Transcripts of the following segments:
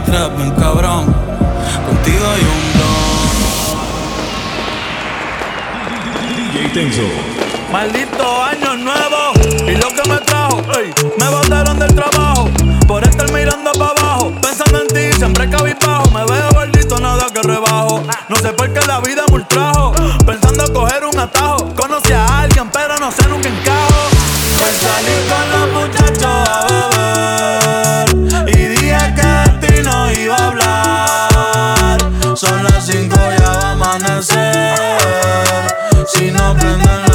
23, bien cabrón. Contigo hay un DJ Tenso. Maldito año nuevo y lo que me trajo, ey, me botaron del trabajo. Por estar mirando para abajo, pensando en ti, siempre cabizbajo, me veo gordito, nada que rebajo, no sé por qué la vida me ultrajo, pensando coger un atajo, conocí a alguien pero no sé nunca encajo, pues salí con los muchachos a beber y las cinco ya va a amanecer, si no prenden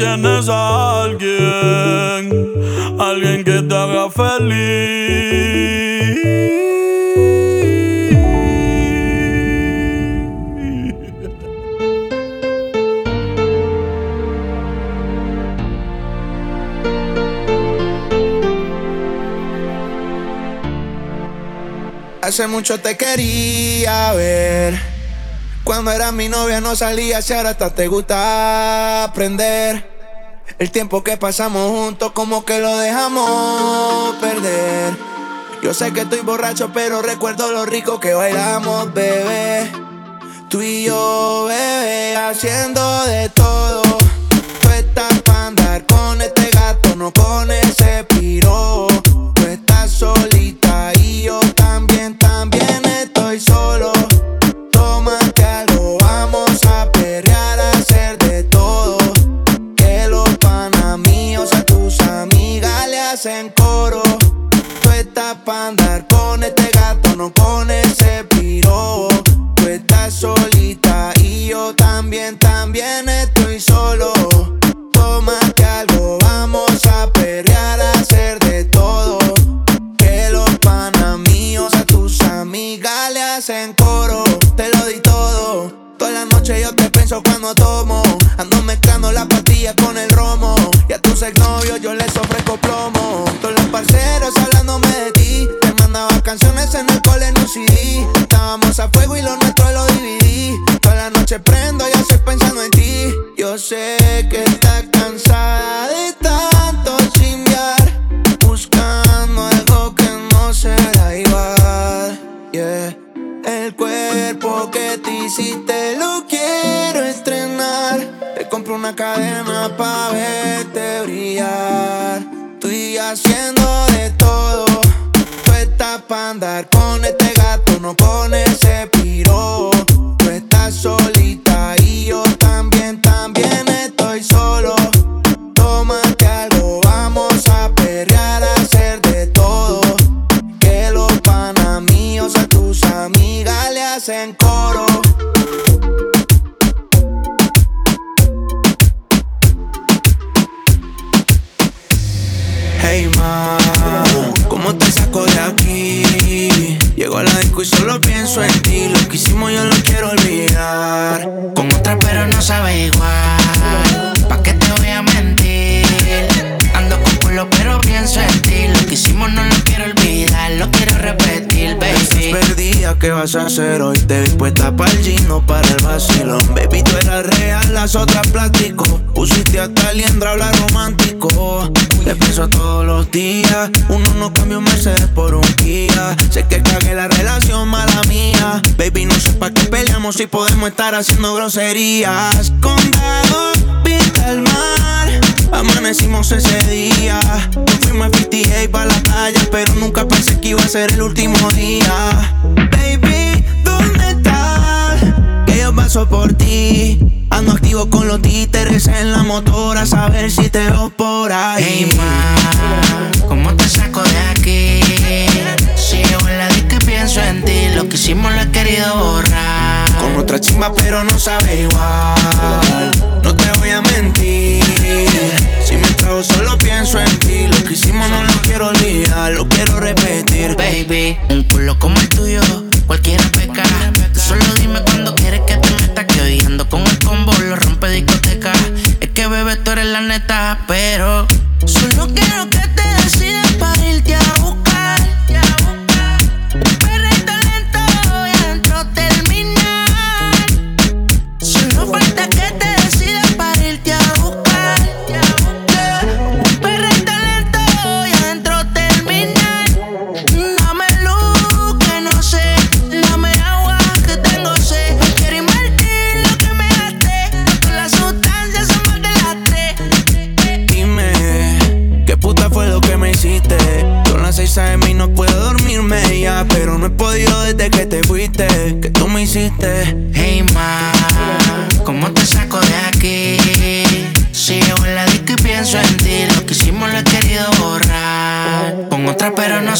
tienes a alguien, alguien que te haga feliz. Hace mucho te quería ver. Cuando era mi novia no salía, si ahora hasta te gusta aprender. El tiempo que pasamos juntos como que lo dejamos perder. Yo sé que estoy borracho, pero recuerdo lo rico que bailamos, bebé. Tú y yo, bebé, haciendo de todo. ¿Cómo te saco de aquí? Llego a la disco y solo pienso en ti. Lo que hicimos yo lo quiero olvidar. Con otra pero no sabe igual. ¿Pa' qué te voy a mentir? Ando con culo pero pienso en ti. Lo que hicimos no lo quiero olvidar, lo quiero repetir, baby. Perdida, ¿qué vas a hacer hoy? Te vi puesta para el gino, para el vacilón. Baby, tú eras real, las otras plástico. Pusiste hasta liendra, habla romántico. Te pienso todos los días. Uno no cambia un Mercedes por un Kia. Sé que cagué la relación, mala mía. Baby, no sé pa' qué peleamos si podemos estar haciendo groserías. Condado, vista al mar. Amanecimos ese día. Fuimos a 58 pa' la playa, pero nunca pensé que iba a ser el último día. Baby, ¿dónde estás? Que yo paso por ti. Ando activo con los títeres en la motora, a saber si te veo por ahí. Hey ma, ¿cómo te saco de aquí? Si llevo en la y pienso en ti, lo que hicimos lo he querido borrar. Con otra chimba, pero no sabe igual. No te voy a mentir. Si me trago solo pienso en ti. Lo que hicimos no lo quiero olvidar, lo quiero repetir. Baby, un culo como el tuyo, cualquiera peca. Solo dime cuando quieres que te meta Que odiando con el combo lo rompe discoteca. Es que bebé tú eres la neta, pero Solo quiero que te decidas para irte a buscar.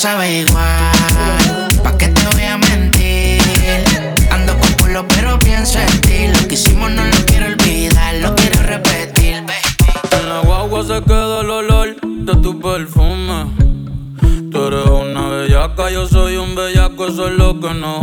sabe igual. ¿Pa' qué te voy a mentir? Ando con culo, pero pienso en ti. Lo que hicimos no lo quiero olvidar, lo quiero repetir. En la guagua se queda el olor de tu perfume. Tú eres una bellaca, yo soy un bellaco, eso es lo que no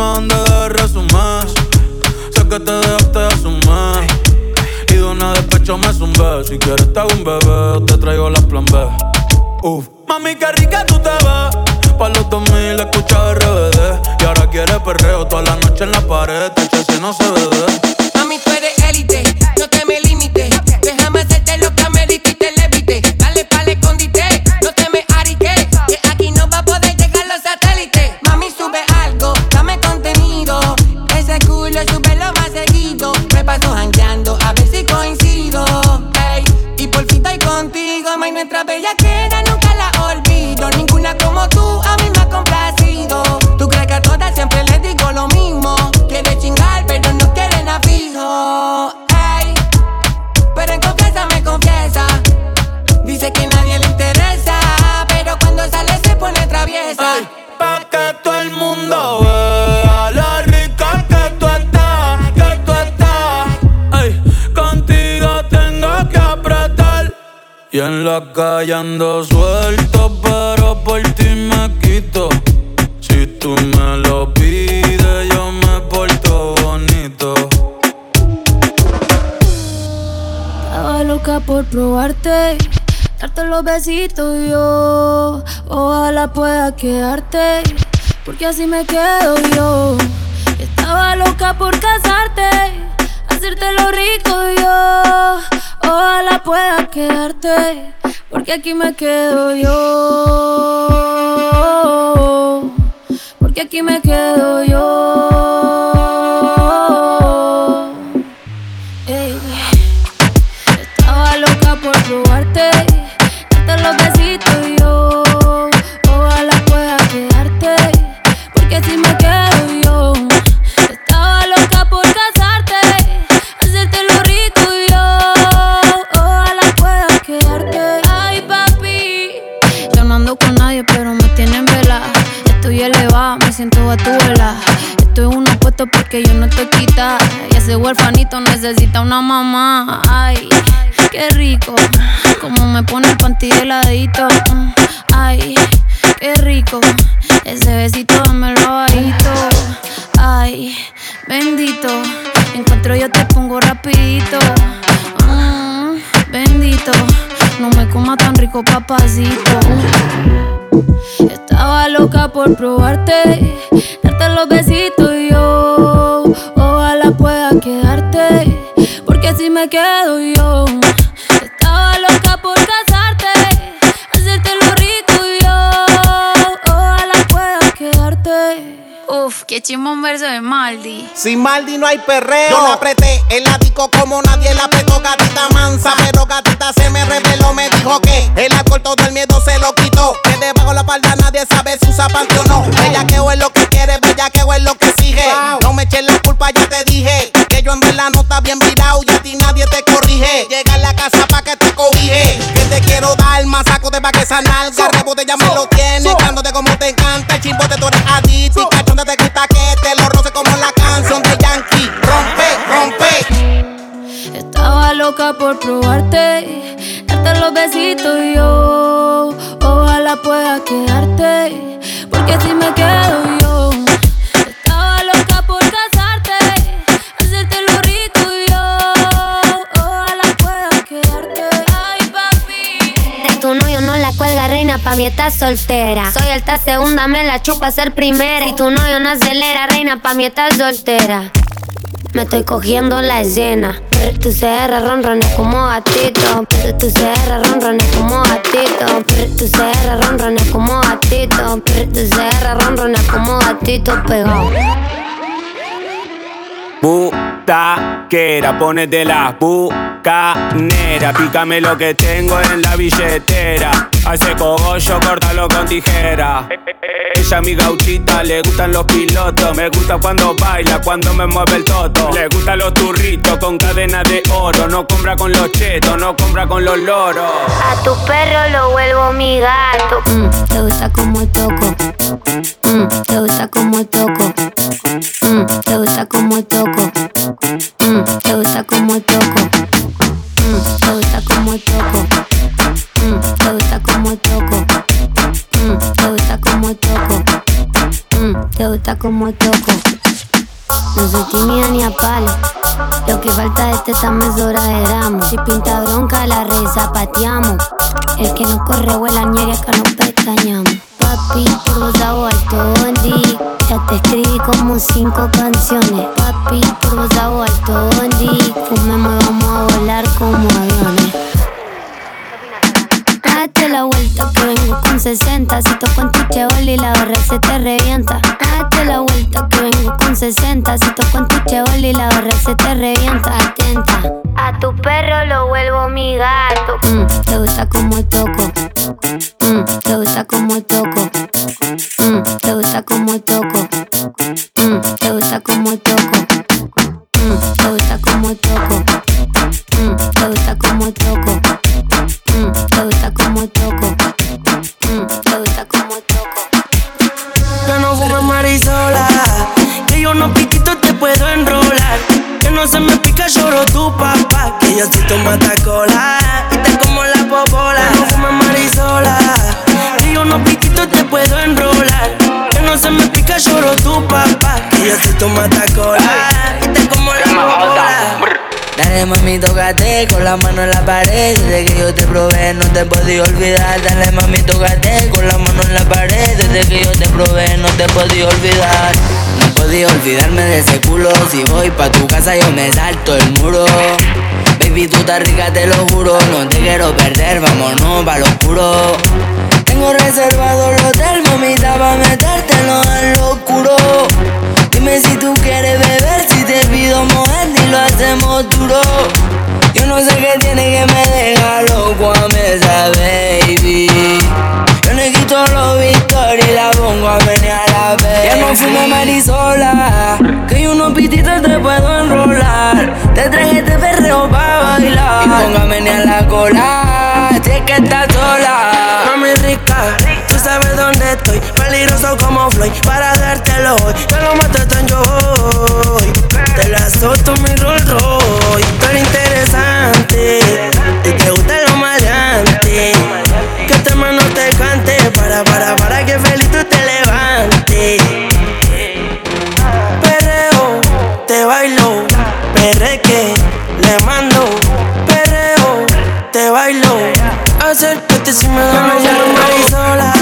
misma onda de resumir. Sé que te dejaste asumir. Y de una despecho me zumbé. Si quieres te hago un bebé, te traigo las plan B. Uf. Mami, qué rica tú te ves. Pa' los 2000 escucha RBD. Y ahora quieres perreo toda la noche en la pared. Te si no se ve. Mami, tú eres élite. No te me pura bella que Y en la calle ando suelto, pero por ti me quito. Si tú me lo pides, yo me porto bonito. Estaba loca por probarte, darte los besitos yo. Ojalá pueda quedarte, porque así me quedo yo. Estaba loca por casarte, hacerte lo rico yo. Ojalá pueda quedarte, porque aquí me quedo yo. Porque aquí me quedo yo. por probarte, darte los besitos y yo, ojalá pueda quedarte, porque si me quedo yo. Chimón verso de Maldi. Sin Maldi no hay perreo. Yo la apreté el disco como nadie la apretó, gatita mansa. Pero gatita se me reveló, me dijo que el alcohol todo el miedo se lo quitó. Que debajo la palda nadie sabe si usa panty o no. Bella que es lo que quiere, bella que es lo que sigue. No me eches la culpa, ya te dije. Que yo en verdad no está bien virado y a ti nadie te corrige. Llega a la casa pa' que te cobije. Que te quiero dar más saco de pa' que. Rebote ya me lo tiene. Cándote como loca por probarte, darte los besitos y yo. Ojalá pueda quedarte, porque si me quedo yo. Estaba loca por casarte, hacerte lo rico y yo. Ojalá pueda quedarte. Ay, papi. De tu novio no la cuelga, reina, pa' mí estás soltera. Soy alta segunda, me la chupa ser primera. Y tu novio no acelera, reina, pa' mí estás soltera. Me estoy cogiendo la escena. Tu CR ronrones como gatito. Tu CR ronrones como gatito. Tu CR ronrones como gatito. Tu CR ronrones como gatito pegado. Butaquera, ponete la bucanera. Pícame lo que tengo en la billetera. Hace cogollo, córtalo con tijera. Ella mi gauchita, le gustan los pilotos. Me gusta cuando baila, cuando me mueve el toto. Le gustan los turritos con cadena de oro. No compra con los chetos, no compra con los loros. A tu perro lo vuelvo mi gato. Mm, te gusta como toco. Mm, te gusta como toco. Mm, te gusta como toco. Mm, te gusta como toco. Mm, te gusta como toco. Te gusta como toco. Te gusta como toco. Te gusta como toco. No soy tímida ni a palo. Lo que falta de este también es de gramo. Si pinta bronca, la red zapateamos. El que no corre vuela ñeria acá no pestañamos. Papi, por vos hago alto bondi. Ya te escribí como cinco canciones. Papi, por vos hago alto bondi. Fumemos y vamos a volar como aviones. Date la vuelta que vengo con 60 Si toco en tu chevoli la barra se te revienta Date la vuelta que vengo con 60 Si toco en tu chevoli la barra se te revienta Atenta A tu perro lo vuelvo mi gato Mm, Te gusta como toco Mm, Te gusta como toco olvidarme de ese culo. Si voy pa' tu casa, yo me salto el muro. Baby, tú estás rica, te lo juro. No te quiero perder, vámonos pa' lo oscuro. Tengo reservado el hotel, mamita, pa' metértelo en lo oscuro. Dime si tú quieres beber, si te pido mover y lo hacemos duro. Yo no sé qué tiene que me deja loco a esa baby. Yo le quito los victorias y la pongo a menear la vez. Ya no fumo marisola, que yo unos pititos te puedo enrolar. Te traje este perreo pa' bailar. Y pongo a menear la cola, si es que estás sola. Mami rica, tú sabes dónde estoy. Peligroso como Floyd, para dártelo hoy. Te lo mato tan yo hoy. Te la solto mi Rolls Royce. Y te gusta lo maleante. Que este hermano te cante para, para, para que feliz tú te levantes. Perreo, te bailo, perreque, le mando. Perreo, te bailo, acércate si me da marisola.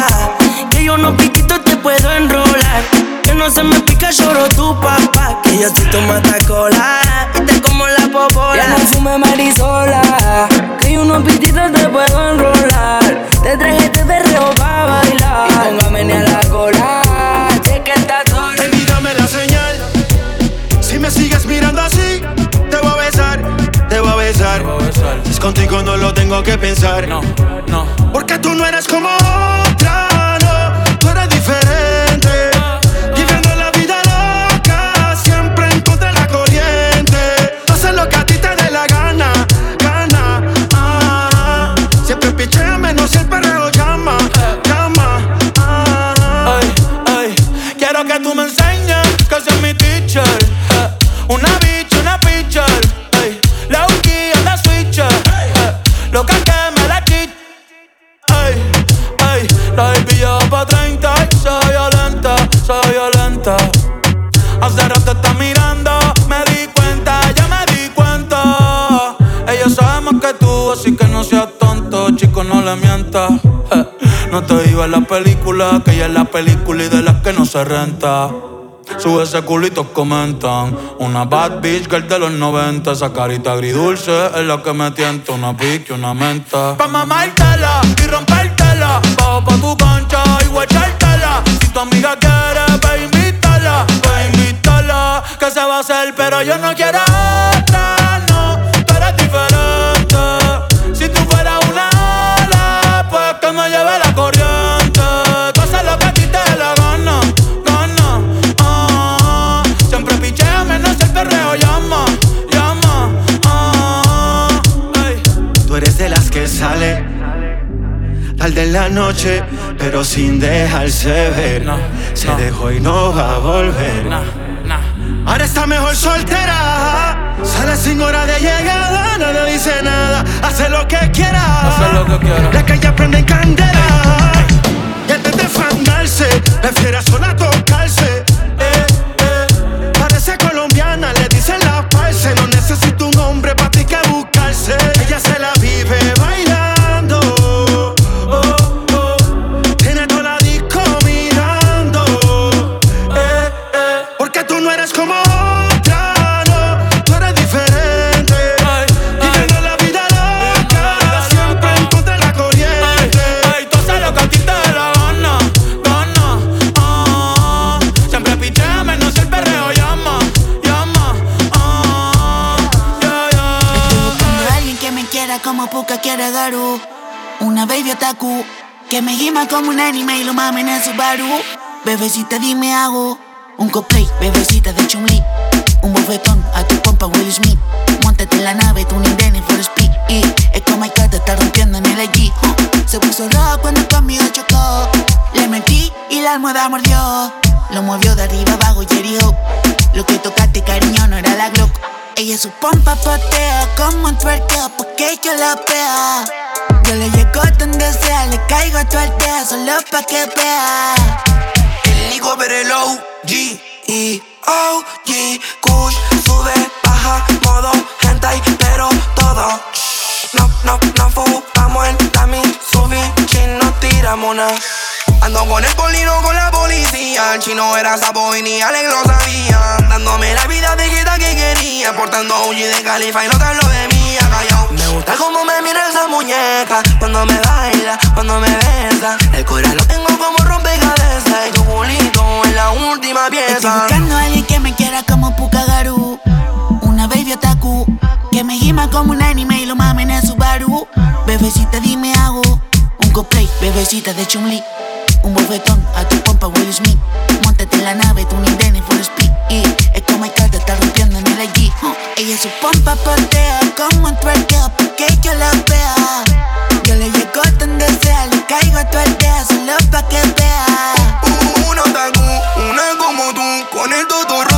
Que yo no piquito te puedo enrolar. Que no se me pica, lloro tu papá. Que yo soy tu matacola perfume marisola. Que yo unos pititos te puedo enrolar. Te traje este perreo pa' bailar. Y ni a la cola. Che que está sola. Baby, dame la señal. Si me sigues mirando así, te voy a besar. Te voy a besar. Voy a besar. Si es contigo no lo tengo que pensar. No, no. Porque tú no eres como otra. Eh, No te digo en la película, que ella es la película y de las que no se renta. Sube ese culito, comentan. Una bad bitch girl de los 90. Esa carita agridulce es la que me tienta. Una pique, una menta. Pa' mamártela y rompértela. Bajo pa' tu cancha y guachártela. Si tu amiga quiere, ve invítala. Ve invítala. Que se va a hacer, pero yo no quiero otra, en la noche, pero sin dejarse ver. Se dejó y no va a volver. Ahora está mejor soltera. Sale sin hora de llegada, nadie dice nada. Hace lo que quiera. Hace lo que quiera. La calle prende en candela. Y antes de fangarse, prefiere sola tocarse. Eh, eh. Parece colombiana, Una baby otaku que me gima como un anime y lo mame en el Subaru. Bebecita, dime hago un cosplay, bebecita de Chumli. Un bofetón a tu pompa Will Smith. Montate en la nave, tú ni Denny for speed. Y es como que te está rompiendo en el allí. Se puso rojo cuando conmigo chocó. Le metí y la almohada mordió. Lo movió de arriba abajo y herió. Lo que tocaste, cariño, no era la Glock. Ella su pompa patea como un twerkeo porque yo la vea. Yo le llego donde sea, le caigo a tu solo pa' que vea. El Nico Perelo, G E O G Kush sube, baja, modo hentai, pero todo. No, no, no fumamos en la Mitsubishi, no tiramos nada. Ando con el polino con la policía. El chino era sapo y ni Alex lo sabía. Dándome la vida de jeta que quería. Portando OG de Califa y no te hablo de mía, callao. Me gusta cómo me mira esa muñeca. Cuando me baila, cuando me besa. El corazón lo tengo como rompecabezas. Y tu culito es la última Estoy pieza. buscando a alguien que me quiera como Pukagaru. Una baby otaku que me gima como un anime y lo mame en el Subaru. Bebecita, dime hago un cosplay, bebecita de Chumli. Un bofetón a tu pompa Will Smith. Montate en la nave, tú ni Denny for speed. Y es como que te está rompiendo en el allí. Ella su pompa patea como un twerkeo porque yo la vea. Yo le llego donde sea, le caigo a tu aldea solo pa' que vea. Una otaku, una como tú, con el toto rosa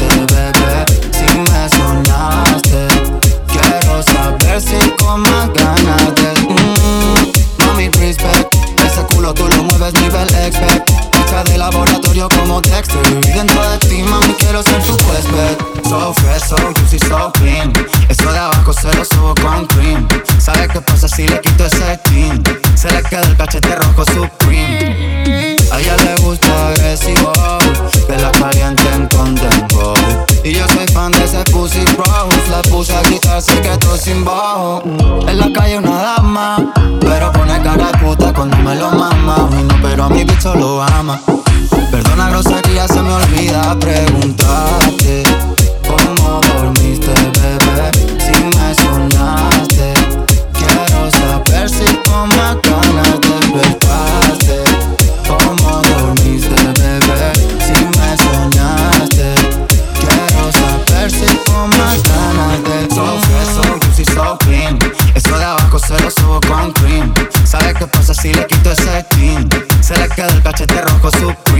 Y dentro de ti, mami, quiero ser tu huésped. So fresh, so juicy, so clean. Eso de abajo se lo subo con cream. ¿Sabes qué pasa si le quito ese clean? Se le queda el cachete rojo supreme. A ella le gusta agresivo Que la calienten con tempo Y yo soy fan de ese pussy rose La puse a quitar, se quedó sin bajo. En la calle una dama Pero pone cara de puta cuando me lo mama. Y no, pero a mi bicho lo ama Perdona grosería, se me olvida preguntarte ¿Cómo dormiste, bebé? Si me soñaste Quiero saber si con más ganas despertaste ¿Cómo dormiste, bebé? Si me soñaste Quiero saber si con más ganas de So fresh, so juicy, so clean Eso de abajo se lo subo con cream ¿Sabes qué pasa si le quito ese clean? Se le queda el cachete rojo supreme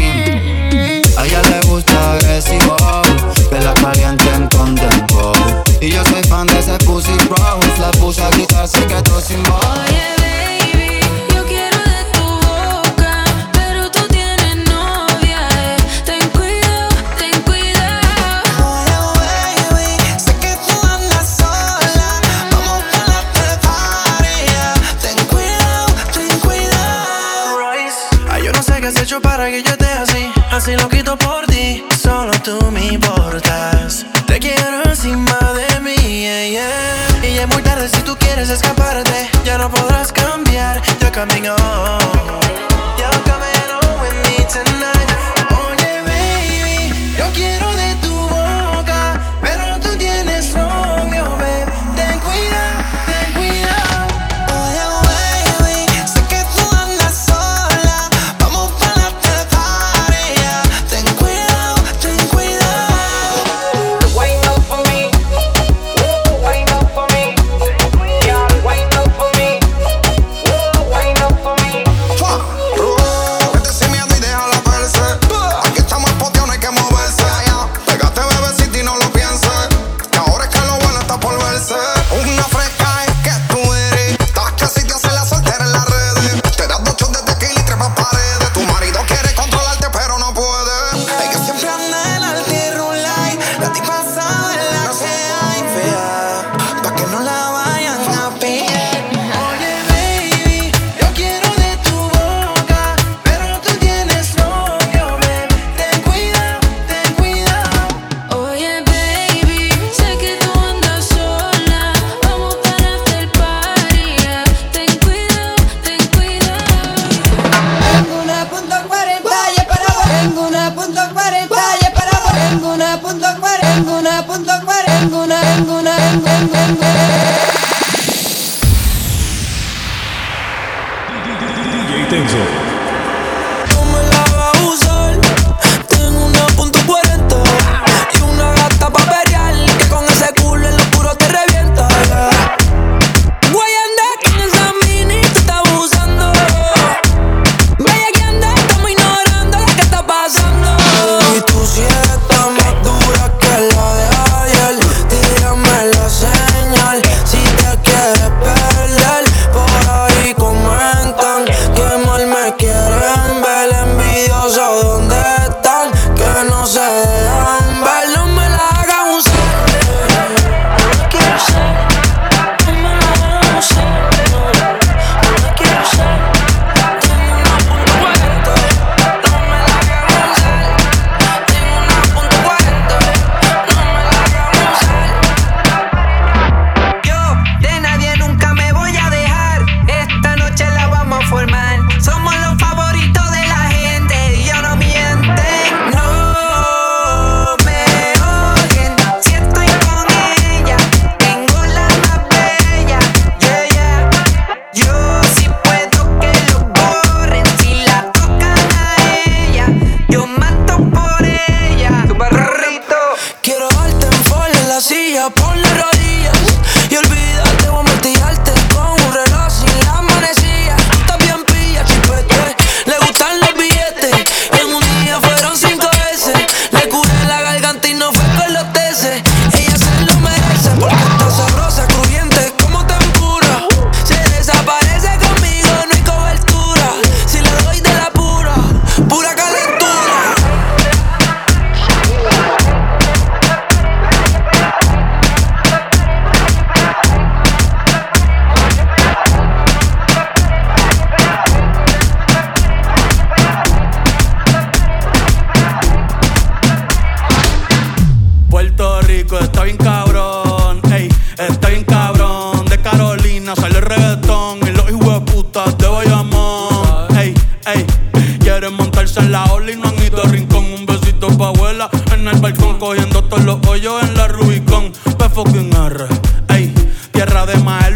coming home.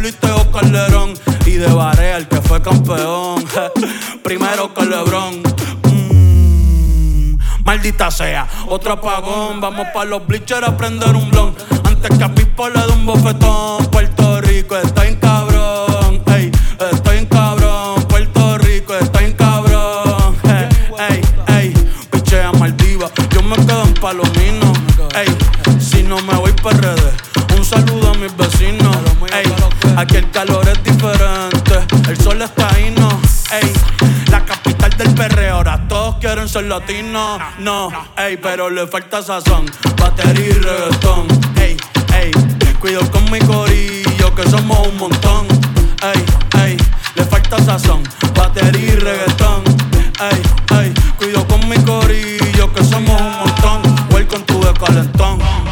Y Teo Y de Barea, el que fue campeón. Primero con Lebron. Mm, maldita sea, otro apagón. Vamos para los bleachers a prender un blon. Antes que a Pipo le dé un bofetón. Puerto Rico está en casa calor es diferente. El sol está ahí, no, ey. La capital del perreo, ahora todos quieren ser latinos, no, ey. Pero le falta sazón, batería y reggaetón, ey, ey. Cuido con mi corillo que somos un montón, ey, ey. Le falta sazón, batería y reggaetón, ey, ey. Cuido con mi corillo que somos un montón. Welcome to the calentón.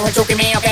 you were choking me up.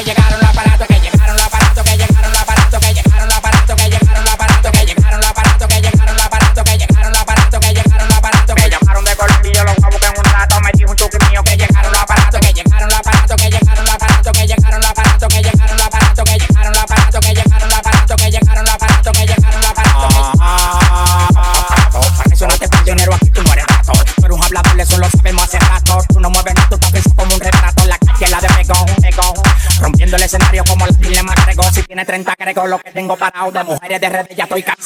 parado de mujeres de redes ya estoy ca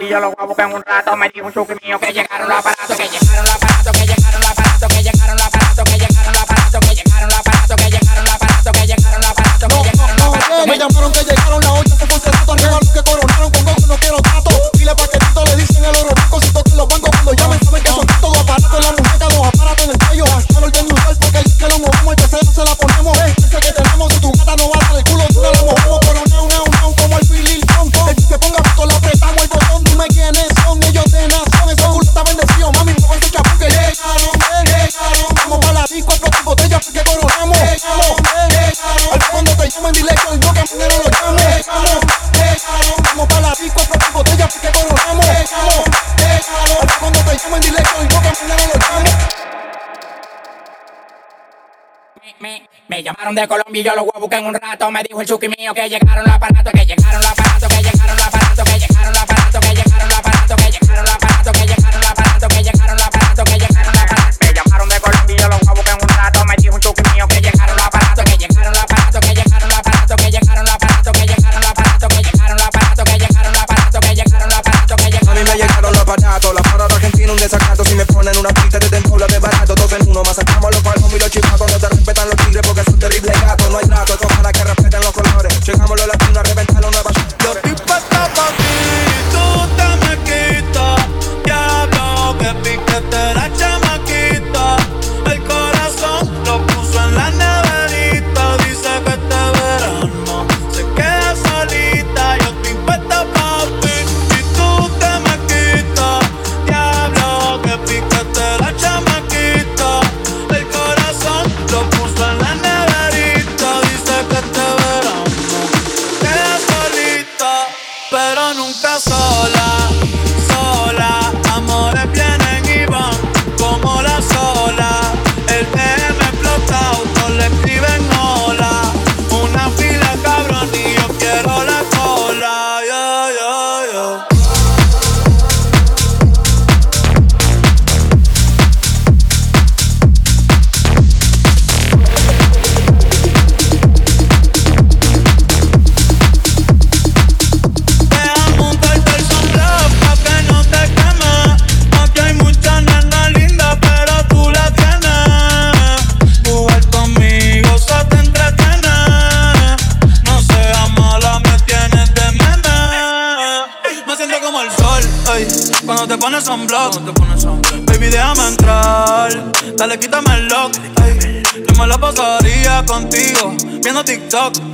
y yo lo voy a buscar en un rato. Me di un chuki mío que llegaron los aparatos, que llegaron los aparatos, que llegaron los aparatos, que llegaron los aparatos, que llegaron los aparatos, que llegaron los aparatos, que llegaron los aparatos, que llegaron los aparatos, que llegaron los aparatos. Me llamaron que llegaron las ocho, se puso el rato, arriba los que coronaron con no quiero trato. Dile pa' que de Colombia y yo los voy a buscar en un rato. Me dijo el chuki mío que llegaron los aparatos, que llegaron los aparatos. Dale, quítame el lock. Ey. Yo me la pasaría contigo, viendo TikTok.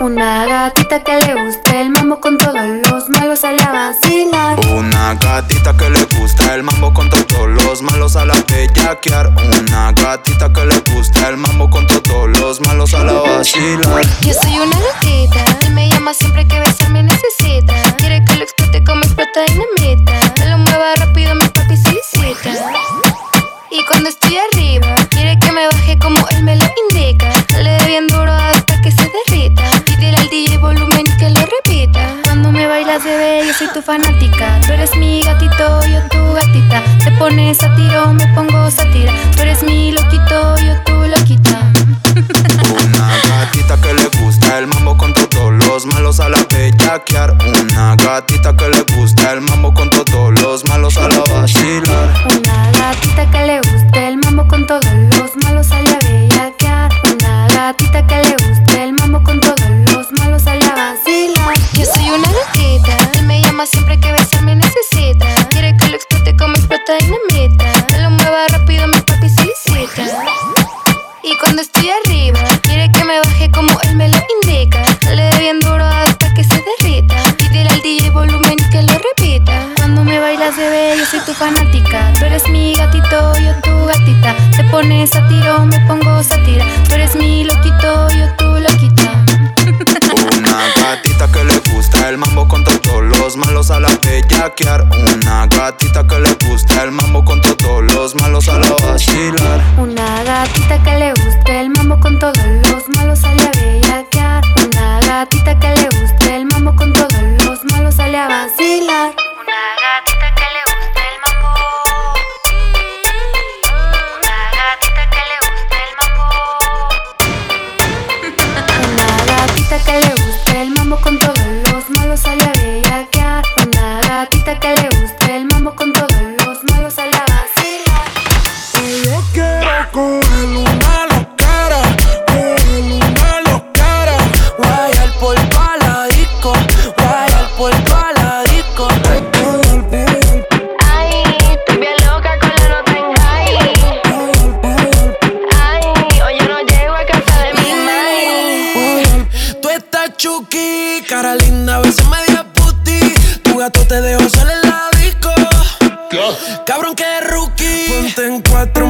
Una gatita Bebé, yo soy tu fanática. Tú eres mi gatito, yo tu gatita. Te pones a tiro, me pongo satira. Tú eres mi loquito, yo tu loquita. Una gatita que le gusta el mambo con todos los malos a la bellaquear. Una gatita que le gusta el mambo con todos los malos a la vacilar. Una gatita que le guste el mambo con todos los malos a bellaquear. Una gatita que le guste el mambo con todos los malos a vacilar. Yo soy una gatita, él me llama siempre que besarme necesita. Quiere que lo explote como explota dinamita. Me lo mueva rápido, mi papi solicita. Y cuando estoy arriba, quiere que me baje como él me lo indica. Le dé bien duro hasta que se derrita. Pídele al DJ volumen que lo repita. Cuando me bailas, bebé, yo soy tu fanática. Tú eres mi gatito, yo tu gatita. Te pones a tiro, me pongo satira. Tú eres mi loquito, yo tu loquita. Una gatita que le gusta el mambo con todos los malos a la bellaquear. Una gatita que le gusta el mambo con todos los malos a la vacilar. Una gatita que le guste el mambo con todos los malos a bellaquear. Una gatita que le guste el mambo con todos los malos sale a vacilar. Te dejó salir en la disco. Cabrón que rookie. Ponte en cuatro,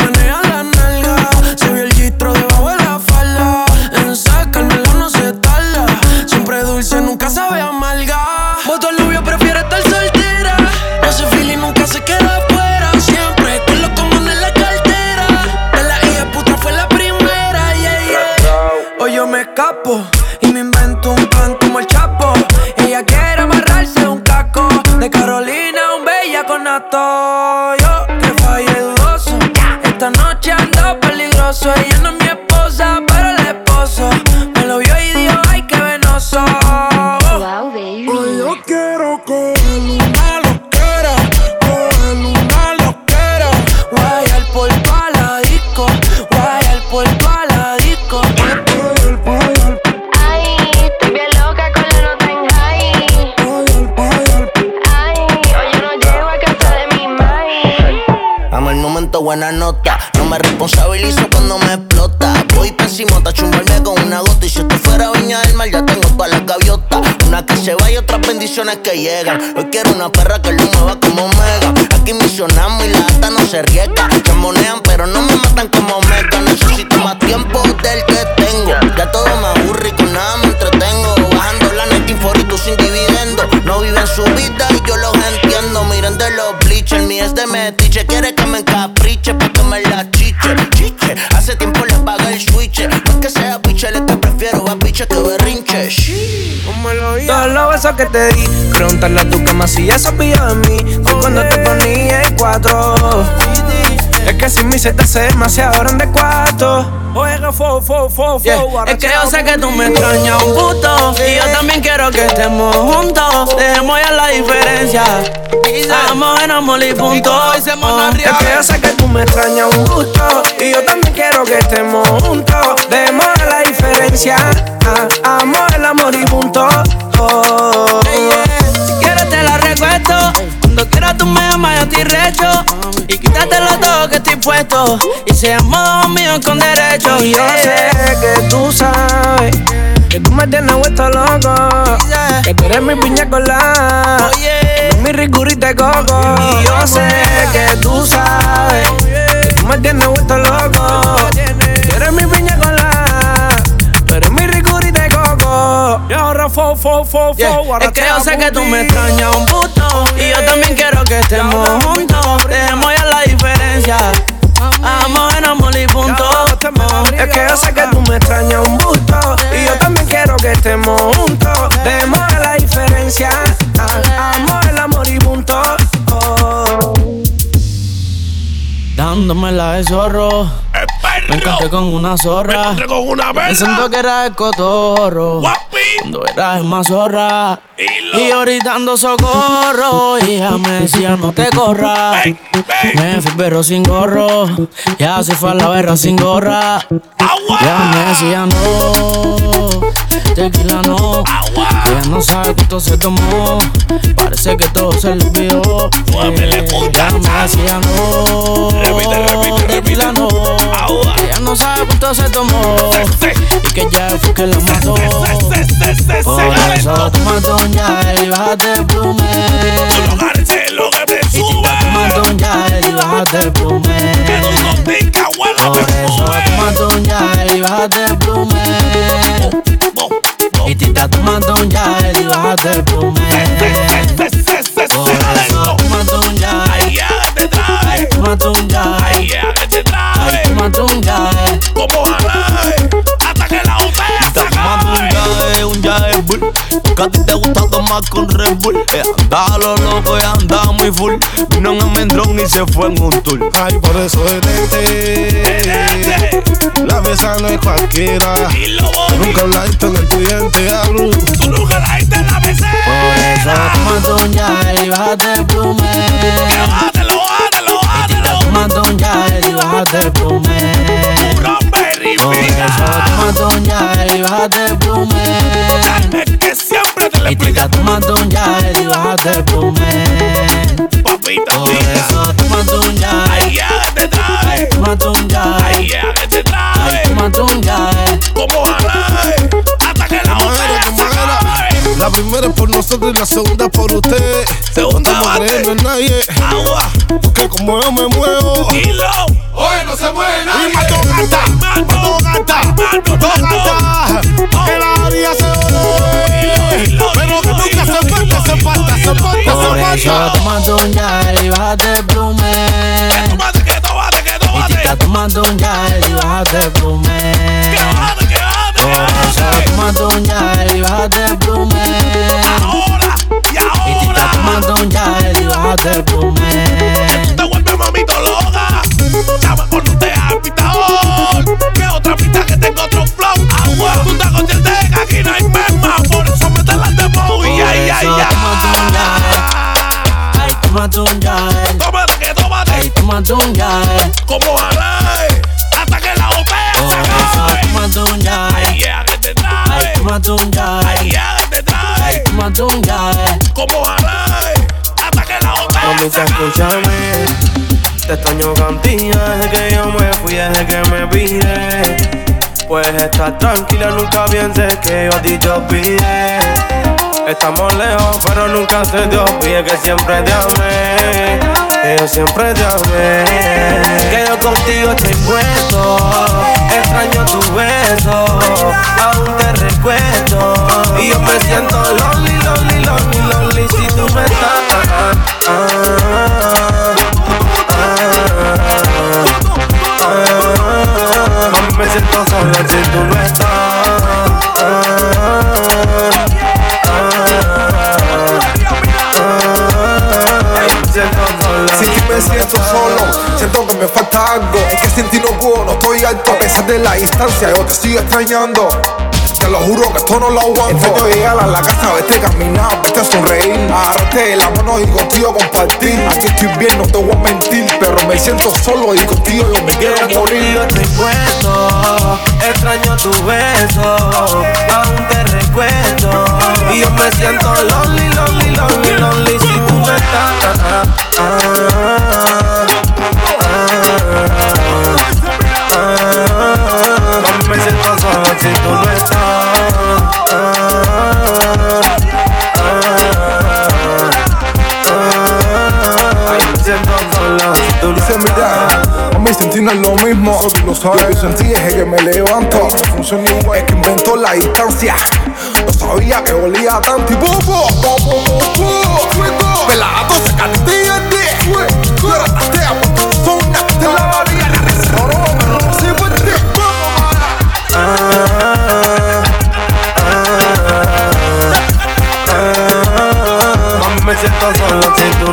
que llegan. Hoy quiero una perra que lo mueva como mega. Aquí misionamos y la gata no se riega. Chambonean, pero no me matan como Todos los besos que te di, preguntarle a tu cama si ya sabía de mí. Fue cuando te ponía en cuatro. Es que sin mí se te hace demasiado grande cuarto. Oiga, fo, fo, fo, fo. Es que yo sé que tú me extrañas un gusto. Y yo también quiero que estemos juntos. Dejemos ya la diferencia. Hagamos en amor y punto. Es que yo sé que tú me extrañas un gusto. Y yo también quiero que estemos juntos. Dejemos la diferencia. Ah, Amo el amor y punto. Oh. Si quieres te la recuesto. Cuando quieras tú me llamas, yo estoy recho. Y quítatelo todo que estoy puesto. Y seamos amigos con derecho. Y yo sé que tú sabes que tú me tienes vuelto loco. Que tú eres mi piña colada. mi ricurita de coco. Y yo sé que tú sabes que tú me tienes vuelto loco. Tú eres mi piña colada. Y ahora fo, fo, fo, fo. Es que yo sé que tú me extrañas un puto. Y yo también quiero que estemos juntos. Dejemos ya la diferencia. Amor en amor y punto. Es que yo sé que tú me extrañas un busto. Y yo también quiero que estemos juntos. Demos la diferencia. Amor, el amor y punto. Oh. Dándomela de zorro. Me encontré con una zorra. Me con una Me siento que era el cotorro. Cuando era el más zorra. Y ahorita ando socorro. Y ella me decía no te corras. Me fui pero sin gorro. Ya se fue a la verra sin gorra. Ya me decía no. Tequila no. Ella no sabe cuánto se tomó. Parece que todo se le olvidó. Ya me decía no. No cuánto se tomó. Y que ya fue que la mató. Por eso toma doña y bájate el plume. Y tita toma doña y bájate el plume. Por eso toma doña y bájate el plume. Y tita toma doña y bájate el plume. Por eso toma doña y toma doña y Porque a ti te gusta tomar con Red Bull. Eh, Andaba lo loco y andaba muy full. Vino en Almendrón y se fue en un tour. Ay, por eso detente La mesa no es cualquiera. Nunca hablaste en el cliente hablo Tú nunca hablaste en la mesa. Por eso toma doña y bájate el plume. Bájatelo, bájatelo, bájatelo. Toma doña y bájate el plume. Por eso toma doña y bájate el plume. Que te lo Y tita toma doña y bájate el plume Papita, Por eso doña Ay, ya te trae Toma doña Ay, ya que te trae Toma doña Como jalae La primera es por nosotros y la segunda es por usted. Segunda No en nadie. Agua. Porque como yo me muevo. Dilo. Hoy no se mueve nadie. Y mato gata Mato gata Mato gata Que la orilla se ore Pero que nunca se falta, se falta, se falta, se falta. toma doña y bájate plume Tómate, que tómate, que Y tómate tita toma doña y bájate plume Bájate, que bájate, Por que eso bájate. toma doña y bájate plume y Te extraño contigo desde que yo me fui, desde que me pide. Puedes estar tranquila, nunca pienses que yo a ti te. Estamos lejos, pero nunca se te olvide que siempre te amé. Que yo siempre te amé. Que yo contigo estoy puesto. Extraño tu beso, aún te recuerdo. Y yo me siento lonely, lonely, lonely, lonely si tú no estás. Ah, ah, ah, siento si tú no estás. Ti me siento solo, siento que me falta algo. Es que sin ti no puedo, no estoy alto. A pesar de la distancia, yo te sigo extrañando. Te lo juro que esto no lo aguanto. Intento llegar a la casa, vete caminar, vete a sonreír. Agarrarte de la mano y contigo compartir. Aquí estoy bien, no te voy a mentir. Pero me siento solo y contigo yo me quiero morir. Contigo estoy puesto, extraño tu beso, aún te recuerdo. Y yo me siento lonely, lonely, lonely, lonely si tú no estás. Ah, ah, ah, sabes. Yo sentí desde que me levanto. Funcionó es que inventó la distancia. No sabía que olía tanto y popo. Popo, popo, me siento solo si tú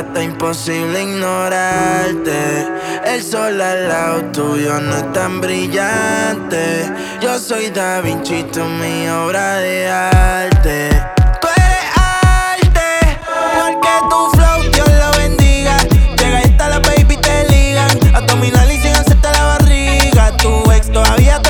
está imposible ignorarte. El sol al lado tuyo no es tan brillante. Yo soy Da Vinci, tú mi obra de arte. Tú eres arte, porque tu flow Dios lo bendiga. Llega y está la baby te ligan. A tu y sin hacerte la barriga. Tu ex todavía te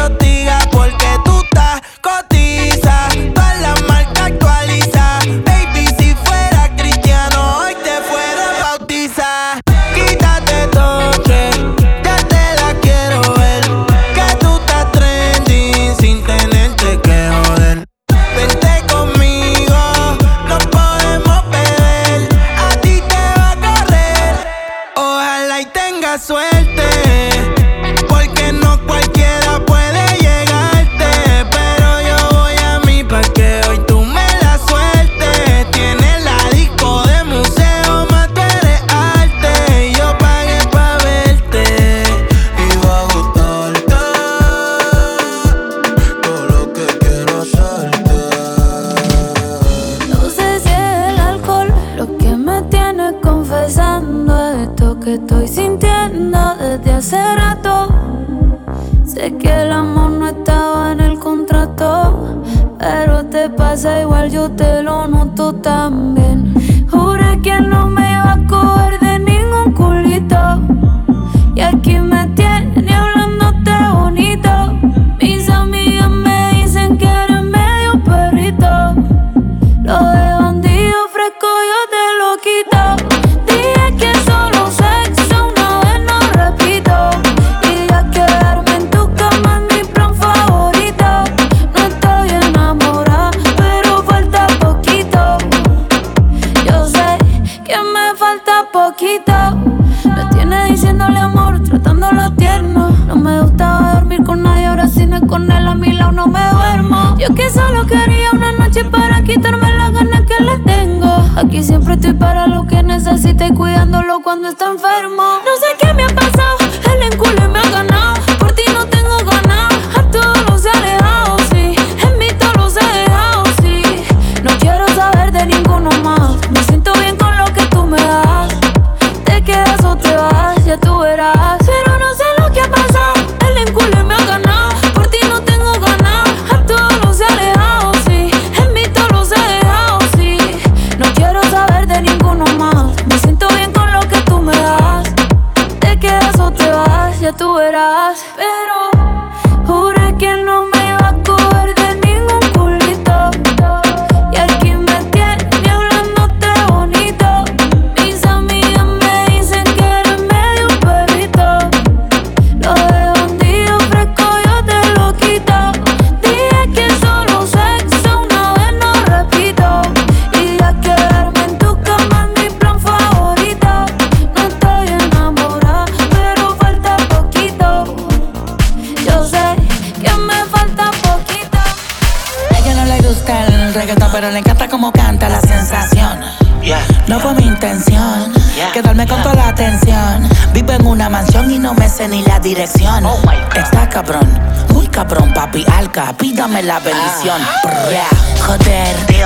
ni la dirección. Oh Está cabrón, muy cabrón, papi alca. Pídame la bendición. Ah.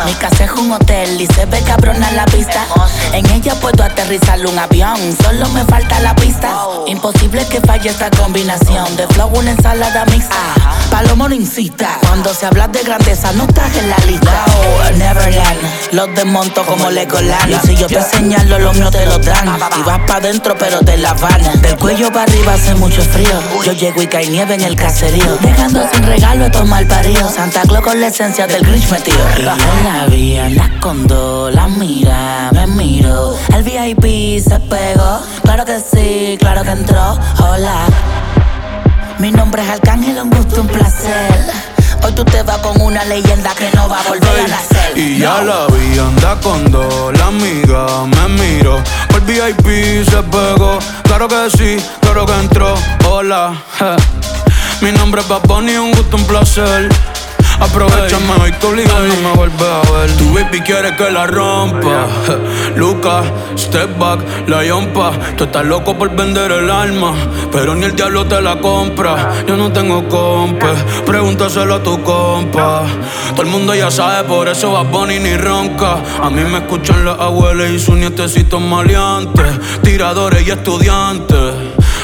Mi casa es un hotel y se ve cabrona la pista. En ella puedo aterrizar un avión, solo me falta la pista. Imposible que falle esta combinación de flow, una ensalada mixta. Ah. Palomo no incita, cuando se habla de grandeza no estás en la lista. Oh, Neverland, los desmonto como, Legoland. Y si yo te señalo, los míos te lo dan. Y vas pa' dentro, pero te la van. Del cuello para arriba hace mucho frío. Yo llego y cae nieve en el caserío. Dejando sin regalo estos mal paridos. Santa Claus con la esencia del Grinch divertido. Bajo la vía, la condó, la mira, me miro. El VIP se pegó, claro que sí, claro que entró. Hola, mi nombre es Arcángel, un gusto, un placer. Hoy tú te vas con una leyenda que no va a volver hey, a nacer. Y no. ya la vi, anda con dos, la amiga me miró. el VIP se pegó, claro que sí, claro que entró. Hola, mi nombre es Baboni, un gusto, un placer. Aprovechame hoy que obligado no me vuelves a ver. Tu baby quiere que la rompa. Lucas, step back, la yompa. Tú estás loco por vender el alma, pero ni el diablo te la compra. Yo no tengo compa, pregúntaselo a tu compa. Todo el mundo ya sabe, por eso va Bunny ni ronca. A mí me escuchan las abuelas y sus nietecitos maleantes, tiradores y estudiantes.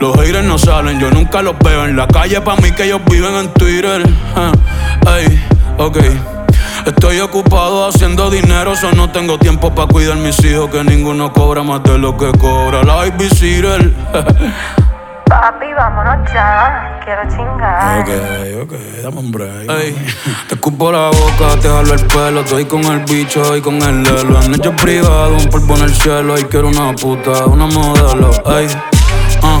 Los haters no salen, yo nunca los veo en la calle. Pa' mí que ellos viven en Twitter. Ey, ok. Estoy ocupado haciendo dinero, so no tengo tiempo para cuidar mis hijos. Que ninguno cobra más de lo que cobra la Ivy Cyril. Papi, vámonos ya. Quiero chingar. Ok, ok, dame un break. Ey, te escupo la boca, te jalo el pelo. Estoy con el bicho y con el lelo. Han hecho privado, un polvo en el cielo. Y quiero una puta, una modelo. Ey, ah,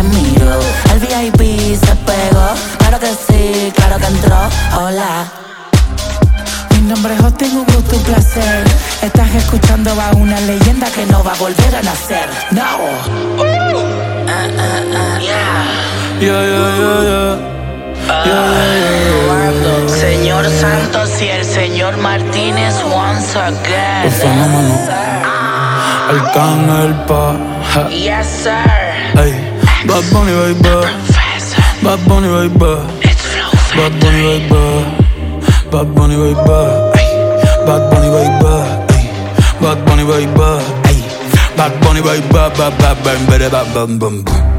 El VIP se pegó, claro que sí, claro que entró. Hola. Mi nombre es Justin, un gusto, un placer. Estás escuchando a una leyenda que no va a volver a nacer. No. Ah, ah, ah, yeah. Yeah, yeah, yeah, yeah. Señor Santos y el señor Martínez once again. El fenómeno. Arcángel pa. ja. Yes, sir. Ey, Bad Bunny, baby. Bad Bunny, baby. Bad Bunny, baby. Bad Bunny, baby. Ey, Bad Bunny, baby. Ey, Bad Bunny, baby. Ey, Bad Bunny, baby. Bad, bad, bad, bad, bad, bad, bad, bad, bad.